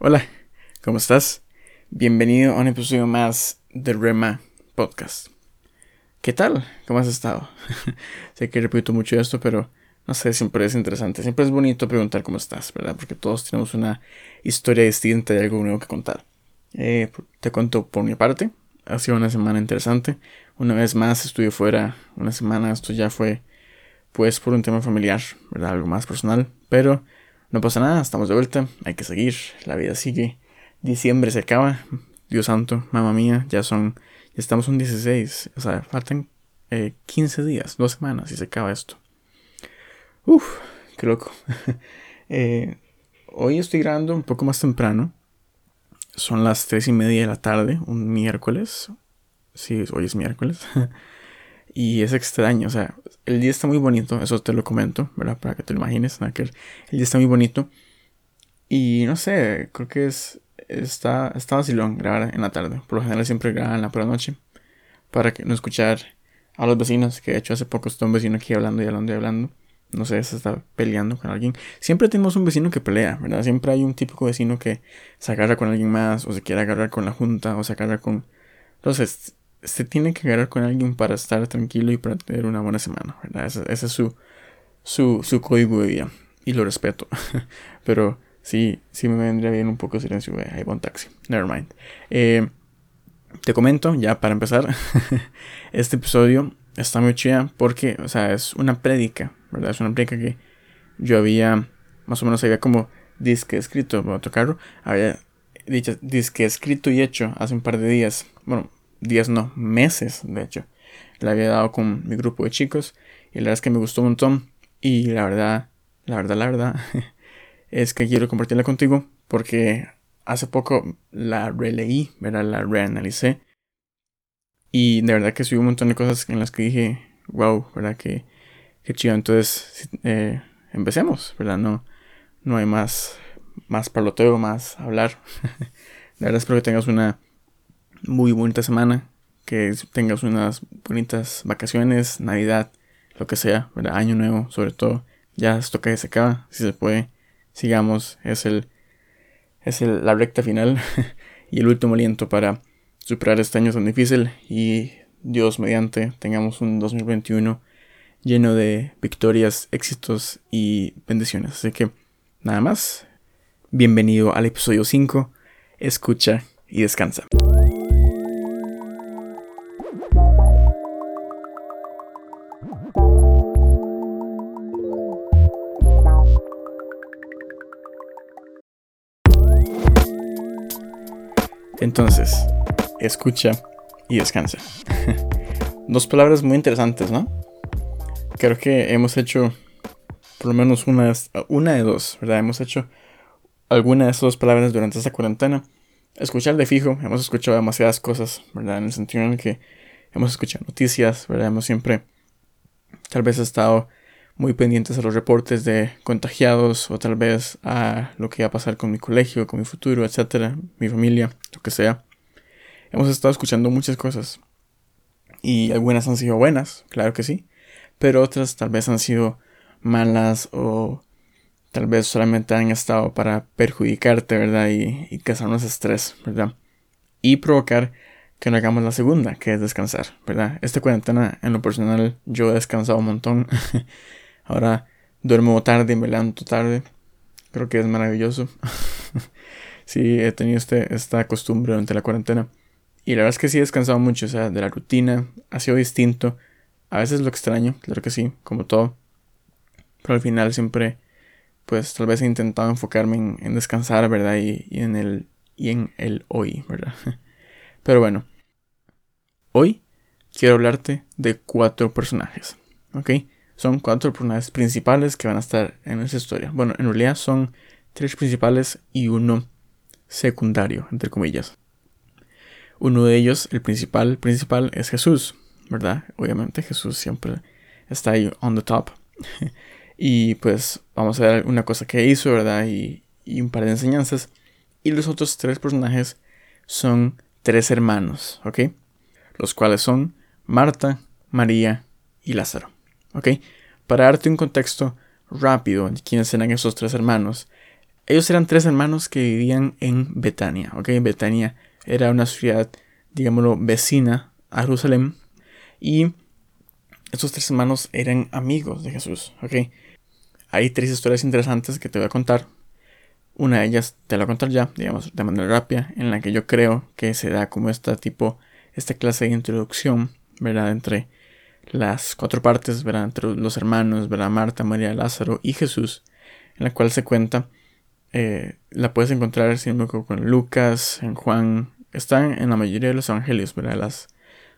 Hola, ¿cómo estás? Bienvenido a un episodio más de Rema Podcast. ¿Qué tal? ¿Cómo has estado? sé que repito mucho esto, pero no sé, siempre es interesante. Siempre es bonito preguntar cómo estás, ¿verdad? Porque todos tenemos una historia distinta y algo nuevo que contar. Eh, te cuento por mi parte. Ha sido una semana interesante. Una vez más estuve fuera una semana. Esto ya fue, pues, por un tema familiar, ¿verdad? Algo más personal. Pero no pasa nada, estamos de vuelta, hay que seguir, la vida sigue. Diciembre se acaba, Dios santo, mamá mía, ya son, ya estamos un 16, o sea, faltan 15 eh, días, dos semanas y se acaba esto. Uf, qué loco. Eh, hoy estoy grabando un poco más temprano, son las 3 y media de la tarde, un miércoles. Sí, hoy es miércoles. Y es extraño, o sea, el día está muy bonito, eso te lo comento, ¿verdad? Para que te lo imagines, que el día está muy bonito. Y no sé, creo que es, está, está vacilón grabar en la tarde. Por lo general siempre graban en la por la noche. Para que no escuchar a los vecinos, que de hecho hace poco está un vecino aquí hablando y hablando y hablando. No sé, se está peleando con alguien. Siempre tenemos un vecino que pelea, ¿verdad? Siempre hay un típico vecino que se agarra con alguien más, o se quiere agarrar con la junta, o se agarra con... Entonces, se tiene que agarrar con alguien para estar tranquilo y para tener una buena semana, ¿verdad? Ese, es su, su, su, código de vida y lo respeto. Pero sí, sí me vendría bien un poco de silencio, hay buen taxi, never mind. Eh, te comento, ya para empezar, este episodio está muy chida porque, o sea, es una prédica, ¿verdad? Es una prédica que yo había, más o menos había como disque escrito, para tocarlo, había dicho disque escrito y hecho hace un par de días, bueno, días no, meses de hecho. La había dado con mi grupo de chicos y la verdad es que me gustó un montón y la verdad, la verdad, la verdad es que quiero compartirla contigo porque hace poco la releí, ¿verdad? la reanalicé y de verdad que subí un montón de cosas en las que dije, wow, ¿verdad? Que, que chido. Entonces, eh, empecemos, ¿verdad? No, no hay más, más parloteo, más hablar. la verdad espero que tengas una muy bonita semana, que tengas unas bonitas vacaciones, Navidad, lo que sea, ¿verdad? Año nuevo, sobre todo. Ya esto que se acaba, si se puede, sigamos, es el es el, la recta final y el último aliento para superar este año tan difícil y Dios mediante tengamos un 2021 lleno de victorias, éxitos y bendiciones. Así que nada más, bienvenido al episodio 5, escucha y descansa. Entonces, escucha y descansa. Dos palabras muy interesantes, ¿no? Creo que hemos hecho por lo menos una, una de dos, ¿verdad? Hemos hecho alguna de esas dos palabras durante esta cuarentena. Escuchar de fijo, hemos escuchado demasiadas cosas, ¿verdad? En el sentido en el que hemos escuchado noticias, ¿verdad? Hemos siempre tal vez estado muy pendientes a los reportes de contagiados o tal vez a lo que va a pasar con mi colegio, con mi futuro, etcétera, mi familia, lo que sea. Hemos estado escuchando muchas cosas y algunas han sido buenas, claro que sí, pero otras tal vez han sido malas o tal vez solamente han estado para perjudicarte, ¿verdad? Y, y causarnos estrés, ¿verdad? Y provocar que no hagamos la segunda, que es descansar, ¿verdad? Esta cuarentena, en lo personal, yo he descansado un montón. Ahora duermo tarde me levanto tarde. Creo que es maravilloso. sí, he tenido este, esta costumbre durante la cuarentena. Y la verdad es que sí he descansado mucho, o sea, de la rutina. Ha sido distinto. A veces lo extraño, claro que sí, como todo. Pero al final siempre, pues tal vez he intentado enfocarme en, descansar, ¿verdad? Y, en el, y en el hoy, ¿verdad? Pero bueno, hoy quiero hablarte de cuatro personajes, ¿ok? Son cuatro personajes principales que van a estar en esa historia. Bueno, en realidad son tres principales y uno secundario, entre comillas. Uno de ellos, el principal, principal, es Jesús, ¿verdad? Obviamente Jesús siempre está ahí on the top. y pues vamos a ver una cosa que hizo, ¿verdad? Y, y un par de enseñanzas. Y los otros tres personajes son tres hermanos, ¿ok? Los cuales son Marta, María y Lázaro. Para darte un contexto rápido de quiénes eran esos tres hermanos, ellos eran tres hermanos que vivían en Betania. Betania era una ciudad, digámoslo, vecina a Jerusalén. Y estos tres hermanos eran amigos de Jesús. Hay tres historias interesantes que te voy a contar. Una de ellas te la voy a contar ya, digamos, de manera rápida, en la que yo creo que se da como esta tipo, esta clase de introducción, ¿verdad? Entre las cuatro partes, ¿verdad? Entre los hermanos, ¿verdad? Marta, María, Lázaro y Jesús, en la cual se cuenta, eh, la puedes encontrar, si no con Lucas, en Juan, están en la mayoría de los evangelios, ¿verdad? Las,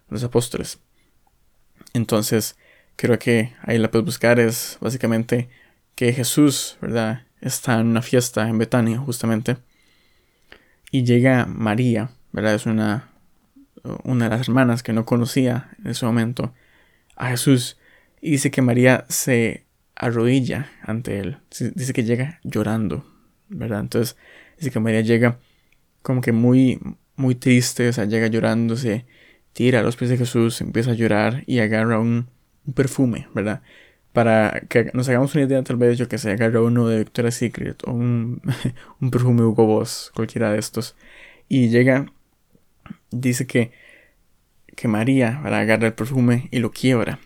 los apóstoles. Entonces, creo que ahí la puedes buscar, es básicamente que Jesús, ¿verdad? Está en una fiesta en Betania, justamente, y llega María, ¿verdad? Es una, una de las hermanas que no conocía en ese momento, a Jesús y dice que María se arrodilla ante él. Dice que llega llorando, ¿verdad? Entonces dice que María llega como que muy, muy triste, o sea, llega llorando, se tira a los pies de Jesús, empieza a llorar y agarra un, perfume, ¿verdad? Para que nos hagamos una idea, tal vez yo que sé, agarra uno de Victoria's Secret o un, un perfume Hugo Boss, cualquiera de estos. Y llega, dice que que María agarra el perfume y lo quiebra.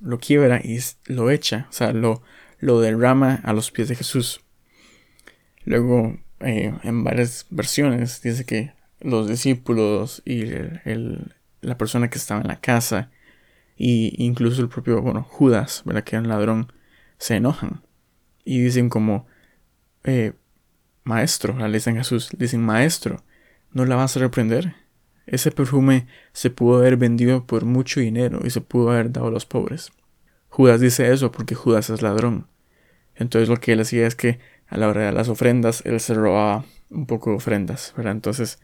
Lo quiebra y lo echa, o sea, lo, lo derrama a los pies de Jesús. Luego, eh, en varias versiones, dice que los discípulos y la persona que estaba en la casa, e incluso el propio, bueno, Judas, ¿verdad? que era un ladrón, se enojan y dicen como, eh, maestro, le dicen Jesús, dicen, maestro, ¿no la vas a reprender? Ese perfume se pudo haber vendido por mucho dinero y se pudo haber dado a los pobres. Judas dice eso porque Judas es ladrón. Entonces lo que él hacía es que a la hora de las ofrendas él se robaba un poco de ofrendas, ¿verdad? Entonces,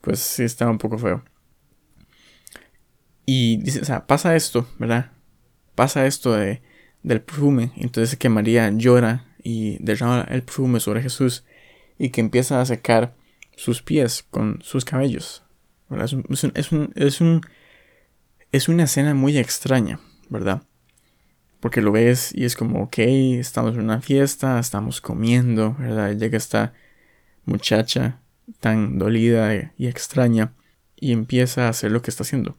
pues sí estaba un poco feo. Y dice, pasa esto, ¿verdad? Pasa esto de, del perfume. Entonces que María llora y derrama el perfume sobre Jesús y que empieza a secar sus pies con sus cabellos. Es, un, es, un, es, una escena muy extraña, ¿verdad? Porque lo ves y es como, ok, estamos en una fiesta, estamos comiendo, ¿verdad? Llega esta muchacha tan dolida y extraña y empieza a hacer lo que está haciendo.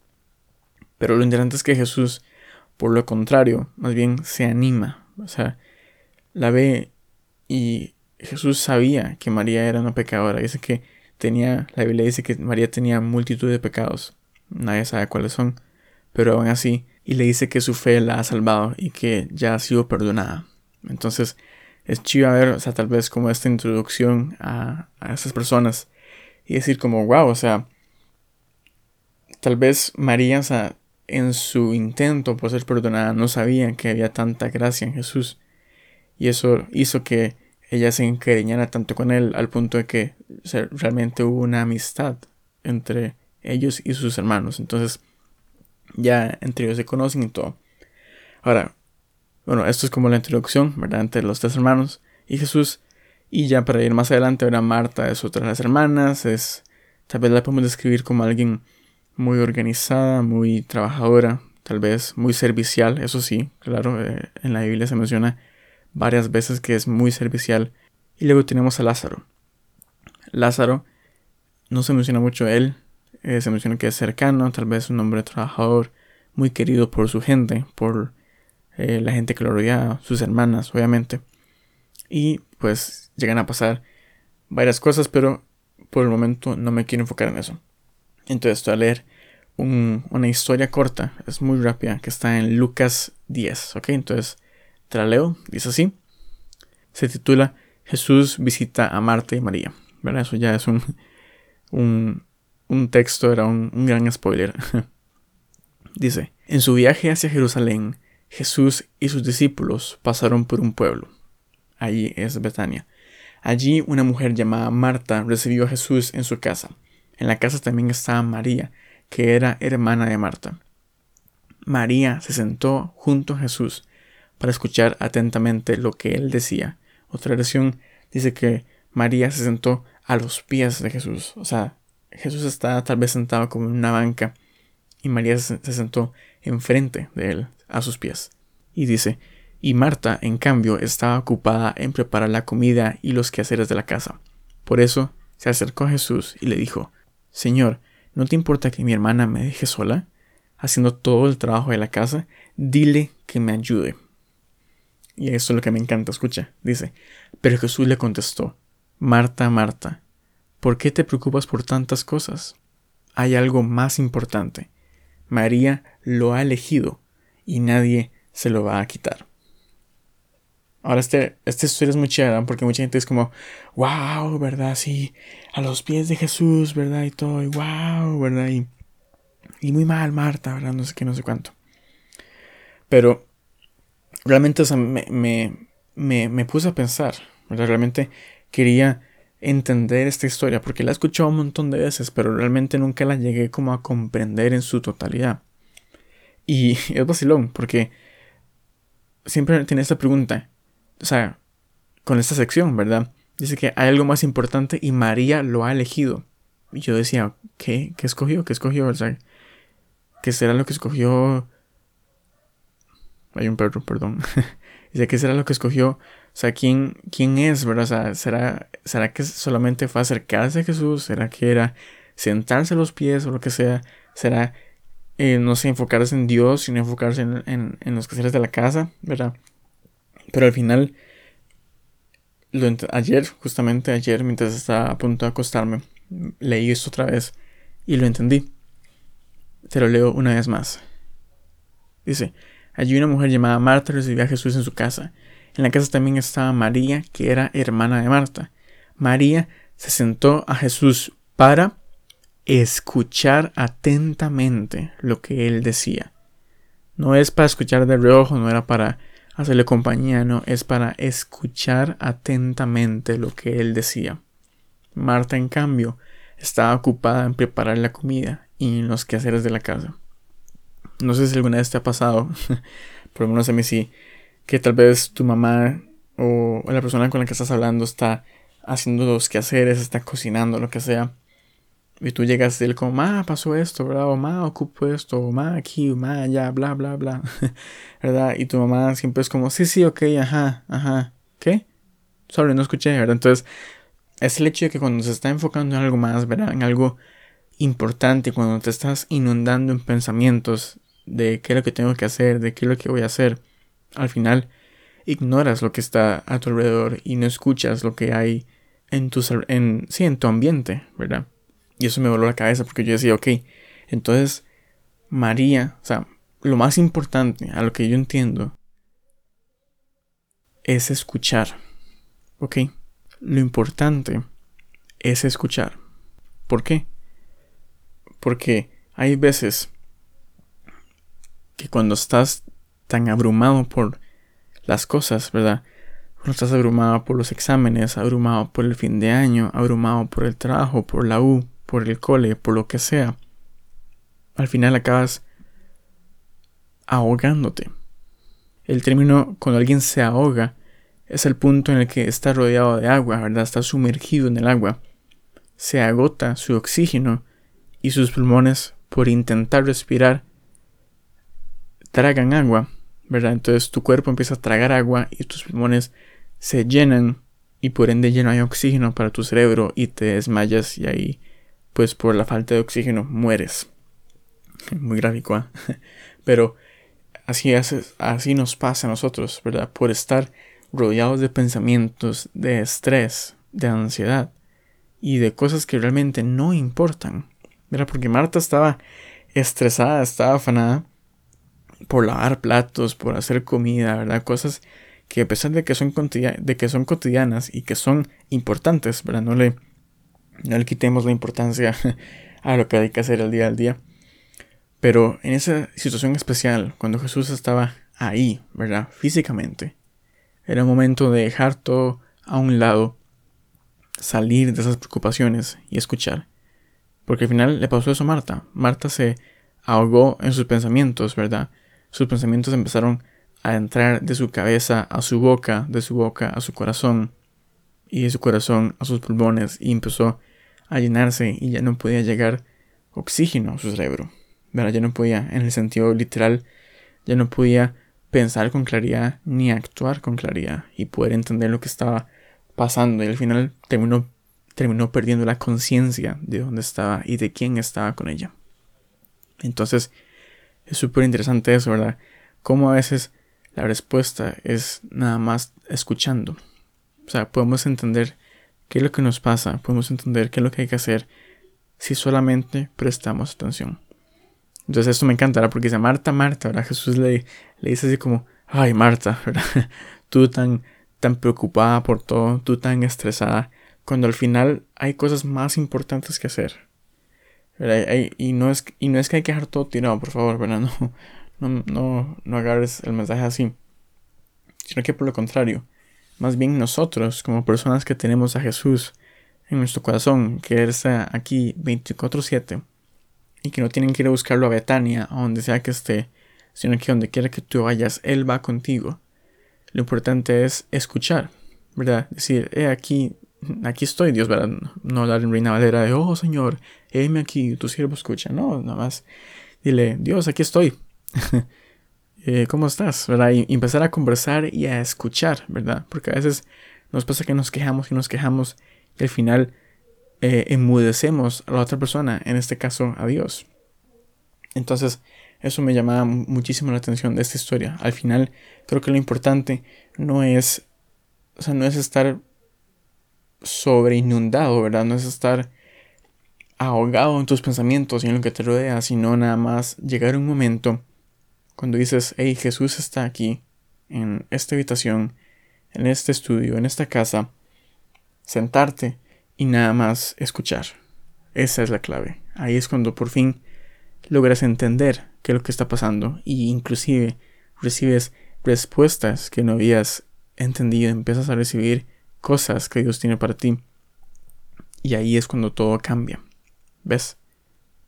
Pero lo interesante es que Jesús, por lo contrario, más bien se anima. O sea, la ve y Jesús sabía que María era una pecadora. Dice que tenía, la Biblia dice que María tenía multitud de pecados, nadie sabe cuáles son, pero aún así, y le dice que su fe la ha salvado y que ya ha sido perdonada. Entonces, es chido ver, o sea, tal vez como esta introducción a, a esas personas y decir como, wow, o sea, tal vez María, o sea, en su intento por ser perdonada, no sabía que había tanta gracia en Jesús. Y eso hizo que ella se encariñara tanto con él al punto de que realmente hubo una amistad entre ellos y sus hermanos. Entonces, ya entre ellos se conocen y todo. Ahora, bueno, esto es como la introducción, ¿verdad? Entre los tres hermanos y Jesús. Y ya para ir más adelante, ahora Marta es otra de las hermanas. Es, tal vez la podemos describir como alguien muy organizada, muy trabajadora, tal vez muy servicial. Eso sí, claro, eh, en la Biblia se menciona varias veces que es muy servicial. Y luego tenemos a Lázaro. Lázaro no se menciona mucho él, eh, se menciona que es cercano, tal vez un hombre trabajador, muy querido por su gente, por eh, la gente que lo rodeaba, sus hermanas, obviamente. Y pues llegan a pasar varias cosas, pero por el momento no me quiero enfocar en eso. Entonces estoy a leer una historia corta, es muy rápida, que está en Lucas 10, ¿ok? Entonces leo, dice así. Se titula Jesús visita a Marta y María. ¿Verdad? Eso ya es un, un, texto, era un, un gran spoiler. dice, en su viaje hacia Jerusalén, Jesús y sus discípulos pasaron por un pueblo. Allí es Betania. Allí una mujer llamada Marta recibió a Jesús en su casa. En la casa también estaba María, que era hermana de Marta. María se sentó junto a Jesús para escuchar atentamente lo que él decía. Otra versión dice que María se sentó a los pies de Jesús. O sea, Jesús estaba tal vez sentado como en una banca y María se sentó enfrente de él, a sus pies. Y dice, y Marta, en cambio, estaba ocupada en preparar la comida y los quehaceres de la casa. Por eso se acercó a Jesús y le dijo, Señor, ¿no te importa que mi hermana me deje sola? Haciendo todo el trabajo de la casa, dile que me ayude. Y eso es lo que me encanta, escucha, dice, pero Jesús le contestó, Marta, Marta, ¿por qué te preocupas por tantas cosas? Hay algo más importante. María lo ha elegido y nadie se lo va a quitar. Ahora, este, esta historia es muy chévere porque mucha gente es como, wow, ¿verdad? Sí, a los pies de Jesús, ¿verdad? Y todo, wow, ¿verdad? Y, y muy mal, Marta, ¿verdad? No sé qué, no sé cuánto. Pero realmente, o me, me, me, puse a pensar, ¿verdad? Realmente quería entender esta historia porque la he escuchado un montón de veces, pero realmente nunca la llegué como a comprender en su totalidad. Y es vacilón porque siempre tiene esta pregunta o sea, con esta sección, ¿verdad? Dice que hay algo más importante y María lo ha elegido. Y yo decía, ¿qué? ¿Qué escogió? ¿Qué escogió? O sea, ¿qué será lo que escogió? Hay un perro, perdón. Dice, ¿qué será lo que escogió? O sea, ¿quién, quién es, verdad? O sea, ¿será, ¿será que solamente fue acercarse a Jesús? ¿Será que era sentarse a los pies o lo que sea? ¿Será, eh, no sé, enfocarse en Dios, sino enfocarse en, en, en los quehaceres de la casa, verdad? Pero al final, ayer, justamente ayer, mientras estaba a punto de acostarme, leí esto otra vez y lo entendí. Te lo leo una vez más. Dice, allí una mujer llamada Marta recibió a Jesús en su casa. En la casa también estaba María, que era hermana de Marta. María se sentó a Jesús para escuchar atentamente lo que él decía. No es para escuchar de reojo, no era para hacerle compañía, no, es para escuchar atentamente lo que él decía. Marta, en cambio, estaba ocupada en preparar la comida y en los quehaceres de la casa. No sé si alguna vez te ha pasado, por lo menos a mí sí, que tal vez tu mamá o la persona con la que estás hablando está haciendo los quehaceres, está cocinando, lo que sea, y tú llegas y él como, ma, pasó esto, ¿verdad? O ma, ocupo esto, o ma, aquí, ma, allá, bla, bla, bla, ¿verdad? Y tu mamá siempre es como, sí, sí, ok, ajá, ajá, ¿qué? Sorry, no escuché, ¿verdad? Entonces, es el hecho de que cuando se está enfocando en algo más, ¿verdad? En algo importante, cuando te estás inundando en pensamientos de qué es lo que tengo que hacer, de qué es lo que voy a hacer, al final ignoras lo que está a tu alrededor y no escuchas lo que hay en tu, en, sí, en tu ambiente, ¿verdad? Y eso me voló la cabeza porque yo decía, ok, entonces María, o sea, lo más importante a lo que yo entiendo es escuchar. ¿Ok? Lo importante es escuchar. ¿Por qué? Porque hay veces que cuando estás tan abrumado por las cosas, ¿verdad? Cuando estás abrumado por los exámenes, abrumado por el fin de año, abrumado por el trabajo, por la U, por el cole, por lo que sea, al final acabas ahogándote. El término cuando alguien se ahoga es el punto en el que está rodeado de agua, ¿verdad? Está sumergido en el agua. Se agota su oxígeno y sus pulmones, por intentar respirar, tragan agua, ¿verdad? Entonces tu cuerpo empieza a tragar agua y tus pulmones se llenan y por ende ya no hay oxígeno para tu cerebro y te desmayas y ahí pues por la falta de oxígeno mueres. Muy gráfico, ¿eh? Pero así, así nos pasa a nosotros, ¿verdad? Por estar rodeados de pensamientos, de estrés, de ansiedad y de cosas que realmente no importan. ¿verdad? Porque Marta estaba estresada, estaba afanada por lavar platos, por hacer comida, ¿verdad? Cosas que a pesar de que son, de que son cotidianas y que son importantes, ¿verdad? No le, no le quitemos la importancia a lo que hay que hacer el día al día. Pero en esa situación especial, cuando Jesús estaba ahí, ¿verdad? Físicamente, era un momento de dejar todo a un lado, salir de esas preocupaciones y escuchar. Porque al final le pasó eso a Marta. Marta se ahogó en sus pensamientos, ¿verdad? Sus pensamientos empezaron a entrar de su cabeza a su boca, de su boca a su corazón, y de su corazón a sus pulmones, y empezó a llenarse y ya no podía llegar oxígeno a su cerebro. Ya no podía, en el sentido literal, ya no podía pensar con claridad ni actuar con claridad y poder entender lo que estaba pasando y al final terminó, terminó perdiendo la conciencia de dónde estaba y de quién estaba con ella. Entonces es súper interesante eso, ¿verdad? Cómo a veces la respuesta es nada más escuchando. O sea, podemos entender qué es lo que nos pasa, podemos entender qué es lo que hay que hacer si solamente prestamos atención. Entonces esto me encantará porque dice Marta, Marta, ¿verdad? Jesús le, le dice así como, ay Marta, ¿verdad? Tú tan, tan preocupada por todo, tú tan estresada, cuando al final hay cosas más importantes que hacer. Y, no es, y no es que hay que dejar todo tirado, por favor, ¿verdad? No, no, no, no agarres el mensaje así. Sino que por lo contrario, más bien nosotros, como personas que tenemos a Jesús en nuestro corazón, que Él está aquí 24-7, y que no tienen que ir a buscarlo a Betania, a donde sea que esté, sino que donde quiera que tú vayas, Él va contigo. Lo importante es escuchar, ¿verdad? Decir, eh, aquí, aquí estoy, Dios, ¿verdad? No en Reina Valera de, oh Señor, heme aquí, tu siervo escucha. No, nada más dile, Dios, aquí estoy. Eh, ¿Cómo estás? ¿verdad? Y empezar a conversar y a escuchar, ¿verdad? Porque a veces nos pasa que nos quejamos y nos quejamos y al final eh, enmudecemos a la otra persona, en este caso a Dios. Entonces, eso me llamaba muchísimo la atención de esta historia. Al final, creo que lo importante no es, o sea, no es estar sobre inundado, ¿verdad? No es estar ahogado en tus pensamientos y en lo que te rodea, sino nada más llegar a un momento cuando dices, hey, Jesús está aquí, en esta habitación, en este estudio, en esta casa, sentarte y nada más escuchar. Esa es la clave. Ahí es cuando por fin logras entender qué es lo que está pasando y inclusive recibes respuestas que no habías entendido, empiezas a recibir cosas que Dios tiene para ti. Y ahí es cuando todo cambia. ¿Ves?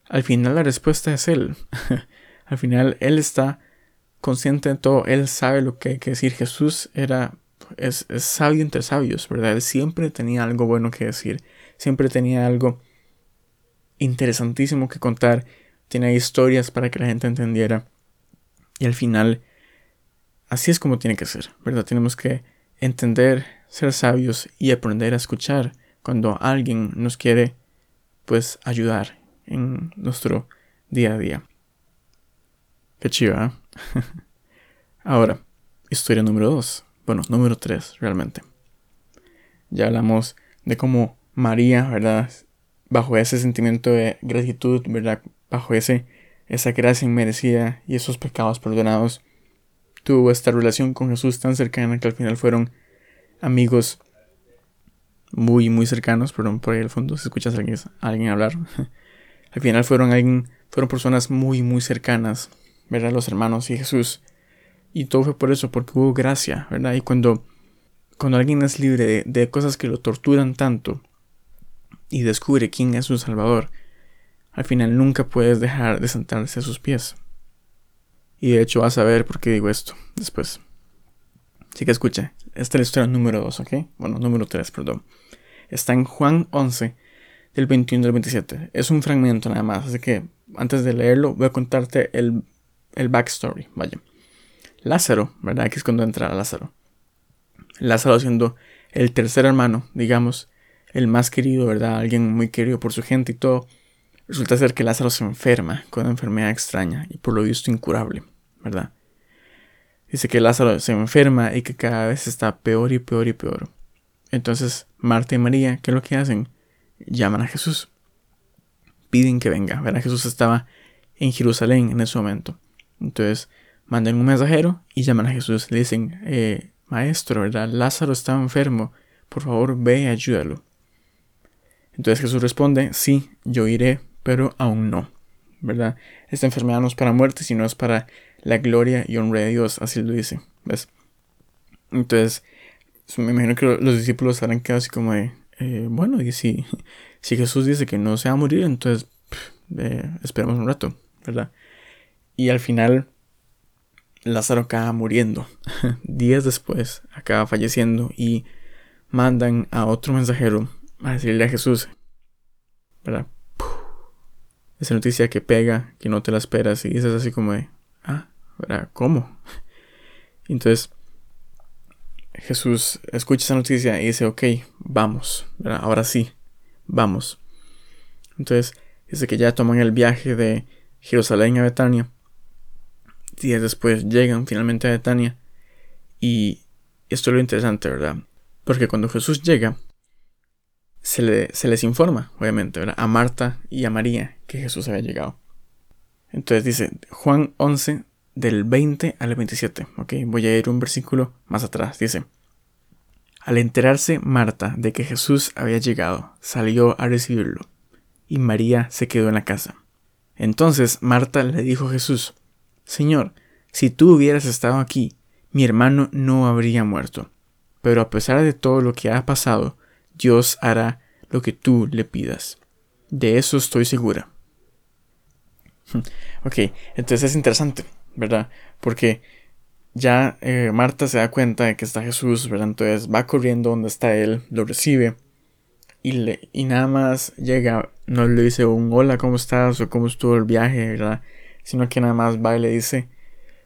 Al final la respuesta es Él. Al final Él está consciente de todo, Él sabe lo que hay que decir. Jesús era, es, sabio entre sabios, ¿verdad? Él siempre tenía algo bueno que decir, siempre tenía algo interesantísimo que contar, tiene historias para que la gente entendiera. Y al final, así es como tiene que ser, ¿verdad? Tenemos que entender, ser sabios y aprender a escuchar cuando alguien nos quiere, pues, ayudar en nuestro día a día. Qué chiva. ¿eh? Ahora, historia número 2. Bueno, número 3, realmente. Ya hablamos de cómo María, ¿verdad? Bajo ese sentimiento de gratitud, ¿verdad? Bajo ese, esa gracia inmerecida y esos pecados perdonados, tuvo esta relación con Jesús tan cercana que al final fueron amigos muy, muy cercanos, perdón, por ahí al fondo, si escuchas a alguien, a alguien hablar. al final fueron alguien, fueron personas muy, muy cercanas ¿verdad? Los hermanos y Jesús. Y todo fue por eso, porque hubo gracia, ¿verdad? Y cuando, cuando alguien es libre de, cosas que lo torturan tanto y descubre quién es su Salvador, al final nunca puedes dejar de sentarse a sus pies. Y de hecho vas a ver por qué digo esto después. Así que escucha, esta es la historia número 2, ¿ok? Bueno, número 3, perdón. Está en Juan 11, del 21 al 27. Es un fragmento nada más, así que antes de leerlo voy a contarte el el backstory, vaya. Lázaro, ¿verdad? Que es cuando entra Lázaro. Lázaro siendo el tercer hermano, digamos, el más querido, ¿verdad? Alguien muy querido por su gente y todo. Resulta ser que Lázaro se enferma con una enfermedad extraña y por lo visto incurable, ¿verdad? Dice que Lázaro se enferma y que cada vez está peor y peor y peor. Entonces Marta y María, ¿qué es lo que hacen? Llaman a Jesús. Piden que venga, ¿verdad? Jesús estaba en Jerusalén en ese momento. Entonces mandan un mensajero y llaman a Jesús. Le dicen, eh, Maestro, ¿verdad? Lázaro está enfermo. Por favor, ve y ayúdalo. Entonces Jesús responde, sí, yo iré, pero aún no. ¿Verdad? Esta enfermedad no es para muerte, sino es para la gloria y honra de Dios. Así lo dice. ¿Ves? Entonces, me imagino que los discípulos habrán quedado así como de, eh, bueno, y si, si Jesús dice que no se va a morir, entonces eh, esperemos un rato, ¿verdad? Y al final Lázaro acaba muriendo. Días después acaba falleciendo y mandan a otro mensajero a decirle a Jesús, ¿verdad? Esa noticia que pega, que no te la esperas y dices así como de, ah. ¿Cómo? Entonces, Jesús escucha esa noticia y dice, ok, vamos, ahora sí, vamos. Entonces, dice que ya toman el viaje de Jerusalén a Betania. Días después llegan finalmente a Betania. Y esto es lo interesante, ¿verdad? Porque cuando Jesús llega, se, le, se les informa, obviamente. A Marta y a María que Jesús había llegado. Entonces dice Juan 11, del 20 al 27. Ok, voy a ir un versículo más atrás. Dice: Al enterarse Marta de que Jesús había llegado, salió a recibirlo, y María se quedó en la casa. Entonces Marta le dijo a Jesús: Señor, si tú hubieras estado aquí, mi hermano no habría muerto. Pero a pesar de todo lo que ha pasado, Dios hará lo que tú le pidas. De eso estoy segura. Ok, entonces es interesante, ¿verdad? Porque ya eh, Marta se da cuenta de que está Jesús, ¿verdad? Entonces va corriendo donde está él, lo recibe y, le, y nada más llega, no le dice un hola, ¿cómo estás? o cómo estuvo el viaje, ¿verdad? Sino que nada más va y le dice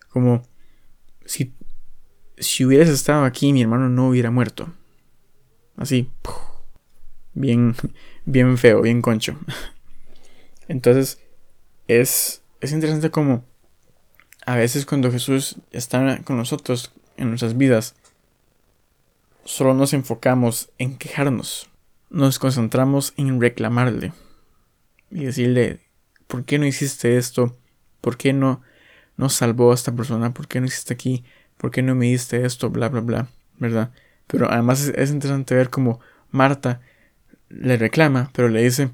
como si, si hubieras estado aquí mi hermano no hubiera muerto. Así, bien, bien feo, bien concho. Entonces, es, es interesante como a veces cuando Jesús está con nosotros en nuestras vidas, solo nos enfocamos en quejarnos, nos concentramos en reclamarle y decirle, ¿por qué no hiciste esto? ¿Por qué no nos salvó a esta persona? ¿Por qué no hiciste aquí? ¿Por qué no me diste esto? Bla, bla, bla, ¿verdad? Pero además es, es interesante ver cómo Marta le reclama, pero le dice,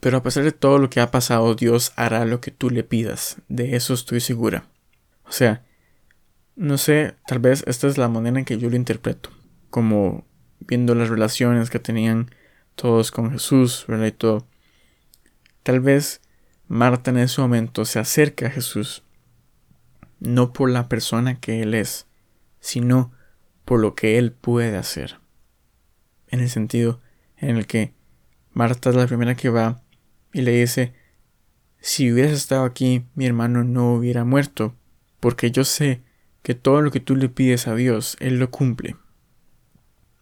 pero a pesar de todo lo que ha pasado, Dios hará lo que tú le pidas. De eso estoy segura. O sea, no sé, tal vez esta es la manera en que yo lo interpreto. Como viendo las relaciones que tenían todos con Jesús, ¿verdad? Y todo. Tal vez Marta en ese momento se acerca a Jesús. No por la persona que Él es, sino por lo que Él puede hacer. En el sentido en el que Marta es la primera que va y le dice, si hubieras estado aquí, mi hermano no hubiera muerto, porque yo sé que todo lo que tú le pides a Dios, Él lo cumple.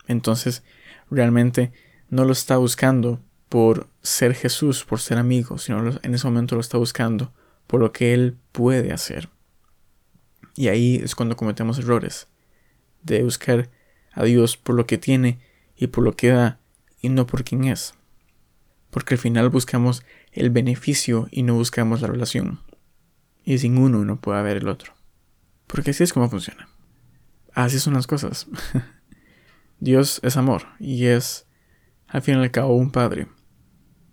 Entonces, realmente no lo está buscando por ser Jesús, por ser amigo, sino en ese momento lo está buscando por lo que Él puede hacer. Y ahí es cuando cometemos errores, de buscar a Dios por lo que tiene y por lo que da, y no por quién es porque al final buscamos el beneficio y no buscamos la relación. Y sin uno no puede haber el otro. Porque así es como funciona. Así son las cosas. Dios es amor y es, al fin y al cabo, un padre.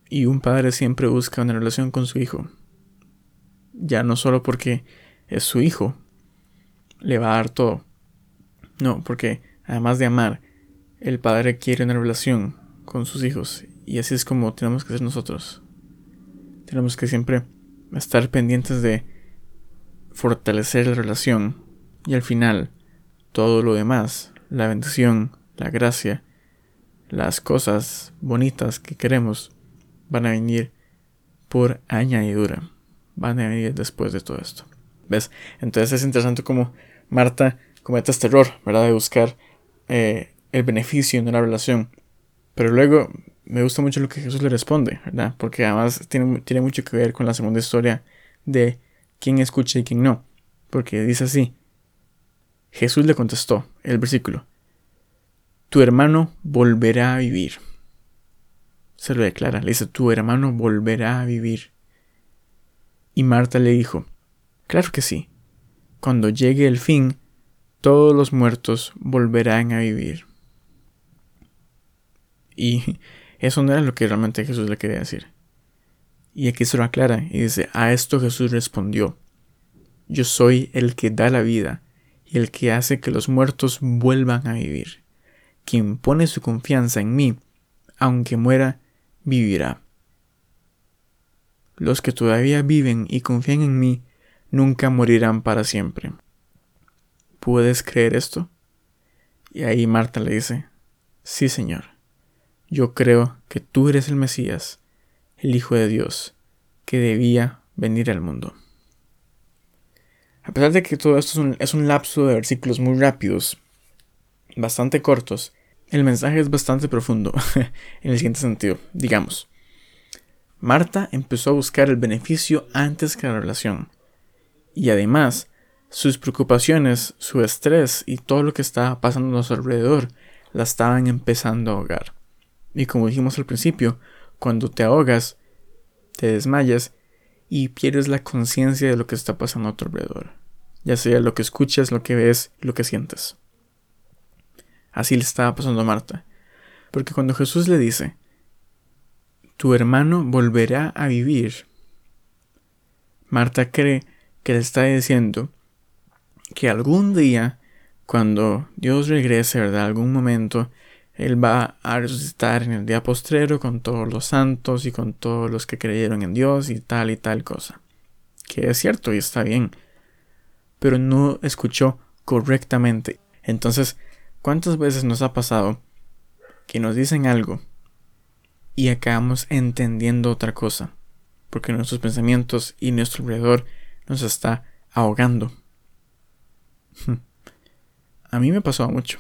Y un padre siempre busca una relación con su hijo. Ya no solo porque es su hijo, le va a dar todo. No, porque además de amar, el padre quiere una relación con sus hijos y así es como tenemos que ser nosotros. Tenemos que siempre estar pendientes de fortalecer la relación y al final todo lo demás, la bendición, la gracia, las cosas bonitas que queremos van a venir por añadidura. Van a venir después de todo esto. ¿Ves? Entonces es interesante como Marta comete este error, ¿verdad? De buscar eh, el beneficio en una relación. Pero luego me gusta mucho lo que Jesús le responde, ¿verdad? Porque además tiene, tiene mucho que ver con la segunda historia de quién escucha y quién no. Porque dice así, Jesús le contestó, el versículo, tu hermano volverá a vivir. Se lo declara, le dice, tu hermano volverá a vivir. Y Marta le dijo, claro que sí, cuando llegue el fin, todos los muertos volverán a vivir. Y eso no era lo que realmente Jesús le quería decir. Y aquí se lo aclara y dice, a esto Jesús respondió, yo soy el que da la vida y el que hace que los muertos vuelvan a vivir. Quien pone su confianza en mí, aunque muera, vivirá. Los que todavía viven y confían en mí, nunca morirán para siempre. ¿Puedes creer esto? Y ahí Marta le dice, sí, Señor. Yo creo que tú eres el Mesías, el Hijo de Dios, que debía venir al mundo. A pesar de que todo esto es un, lapso de versículos muy rápidos, bastante cortos, el mensaje es bastante profundo en el siguiente sentido. Digamos, Marta empezó a buscar el beneficio antes que la relación. Y además, sus preocupaciones, su estrés y todo lo que estaba pasando a su alrededor la estaban empezando a ahogar. Y como dijimos al principio, cuando te ahogas, te desmayas y pierdes la conciencia de lo que está pasando a tu alrededor. Ya sea lo que escuchas, lo que ves, lo que sientes. Así le estaba pasando a Marta. Porque cuando Jesús le dice, tu hermano volverá a vivir, Marta cree que le está diciendo que algún día, cuando Dios regrese, ¿verdad? Algún momento, Él va a resucitar en el día postrero con todos los santos y con todos los que creyeron en Dios y tal y tal cosa. Que es cierto y está bien. Pero no escuchó correctamente. Entonces, ¿cuántas veces nos ha pasado que nos dicen algo y acabamos entendiendo otra cosa? Porque nuestros pensamientos y nuestro alrededor nos está ahogando. A mí me pasó mucho.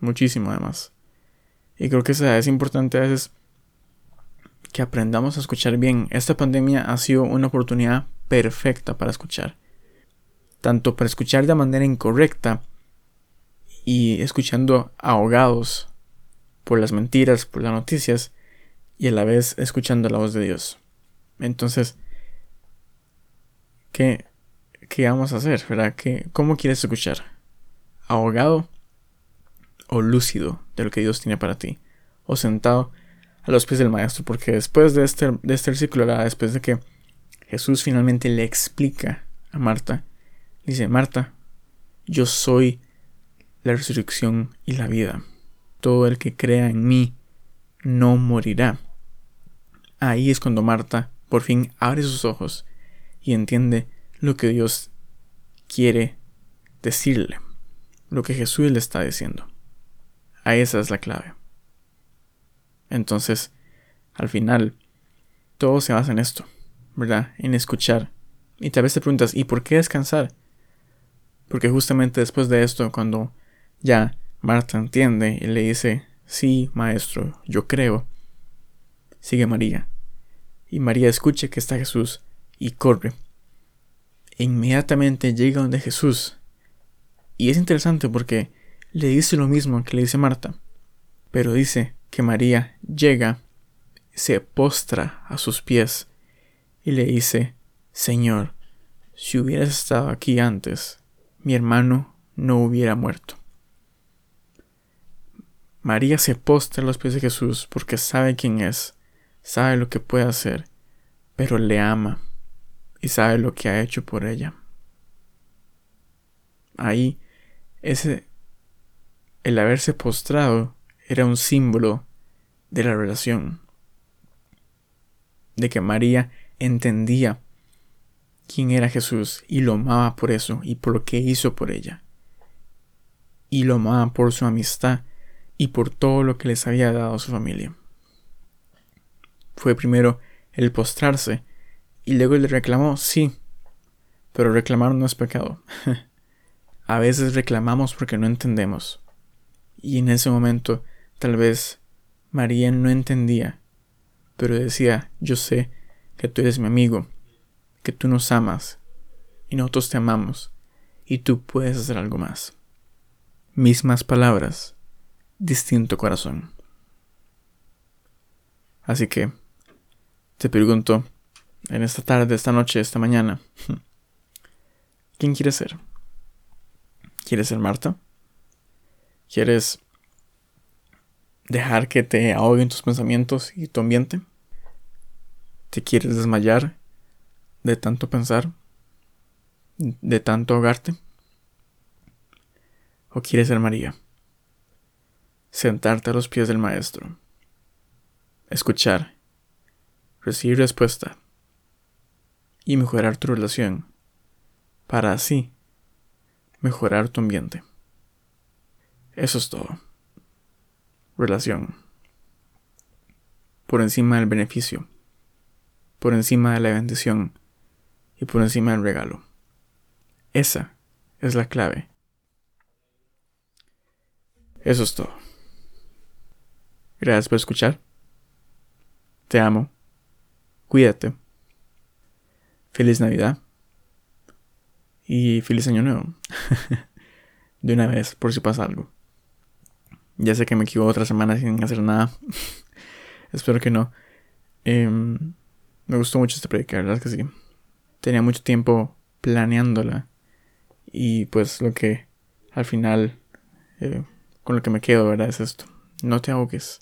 Muchísimo además. Y creo que es importante a veces que aprendamos a escuchar bien. Esta pandemia ha sido una oportunidad perfecta para escuchar. Tanto para escuchar de manera incorrecta y escuchando ahogados por las mentiras, por las noticias y a la vez escuchando la voz de Dios. Entonces, ¿qué, qué vamos a hacer? ¿verdad? ¿Qué, ¿Cómo quieres escuchar? ¿Ahogado o lúcido de lo que Dios tiene para ti? ¿O sentado a los pies del Maestro? Porque después de este, de este versículo, después de que Jesús finalmente le explica a Marta, dice, Marta, yo soy la resurrección y la vida. Todo el que crea en mí no morirá. Ahí es cuando Marta por fin abre sus ojos y entiende lo que Dios quiere decirle, lo que Jesús le está diciendo. A esa es la clave. Entonces, al final, todo se basa en esto, ¿verdad? En escuchar. Y tal vez te preguntas, ¿y por qué descansar? Porque justamente después de esto, cuando ya Marta entiende y le dice, sí, maestro, yo creo, sigue María. Y María escucha que está Jesús y corre inmediatamente llega donde Jesús. Y es interesante porque le dice lo mismo que le dice Marta, pero dice que María llega, se postra a sus pies y le dice, Señor, si hubieras estado aquí antes, mi hermano no hubiera muerto. María se postra a los pies de Jesús porque sabe quién es, sabe lo que puede hacer, pero le ama y sabe lo que ha hecho por ella. Ahí, ese, el haberse postrado era un símbolo de la relación, de que María entendía quién era Jesús y lo amaba por eso y por lo que hizo por ella. Y lo amaba por su amistad y por todo lo que les había dado a su familia. Fue primero el postrarse y luego le reclamó, sí, pero reclamar no es pecado. a veces reclamamos porque no entendemos. Y en ese momento, tal vez María no entendía, pero decía, yo sé que tú eres mi amigo, que tú nos amas, y nosotros te amamos, y tú puedes hacer algo más. Mismas palabras, distinto corazón. Así que, te pregunto, en esta tarde, esta noche, esta mañana. ¿Quién quieres ser? ¿Quieres ser Marta? ¿Quieres dejar que te ahoguen tus pensamientos y tu ambiente? ¿Te quieres desmayar de tanto pensar? ¿De tanto ahogarte? ¿O quieres ser María? Sentarte a los pies del Maestro. Escuchar. Recibir respuesta y mejorar tu relación para así mejorar tu ambiente. Eso es todo. Relación. Por encima del beneficio, por encima de la bendición y por encima del regalo. Esa es la clave. Eso es todo. Gracias por escuchar. Te amo. Cuídate. Feliz Navidad. Y feliz año nuevo. de una vez, por si pasa algo. Ya sé que me equivoco otra semana sin hacer nada. Espero que no. Em, me gustó mucho esta predica, la verdad es que sí. Tenía mucho tiempo planeándola. Y pues lo que al final, eh, con lo que me quedo, ¿verdad? Es esto. No te ahogues.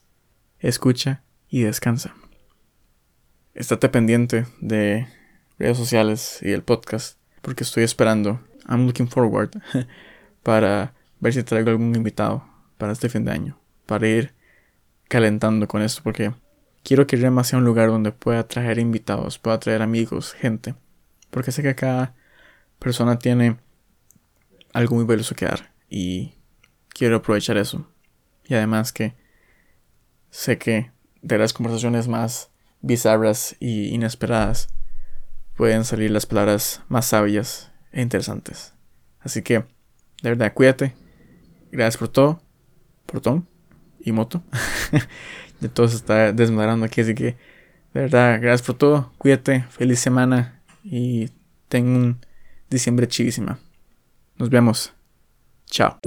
Escucha y descansa. Estate pendiente de redes sociales y el podcast. Porque estoy esperando. I'm looking forward. para ver si traigo algún invitado para este fin de año. Para ir calentando con esto. Porque quiero que Rema sea un lugar donde pueda traer invitados. Pueda traer amigos, gente. Porque sé que cada persona tiene algo muy valioso que dar. Y quiero aprovechar eso. Y además que sé que de las conversaciones más bizarras y inesperadas pueden salir las palabras más sabias e interesantes. Así que, de verdad, cuídate. Gracias por todo. Por y Moto. ya todo se está desmadrando aquí, así que, de verdad, gracias por todo. Cuídate. Feliz semana. Y ten un diciembre chivísima. Nos vemos. Chao.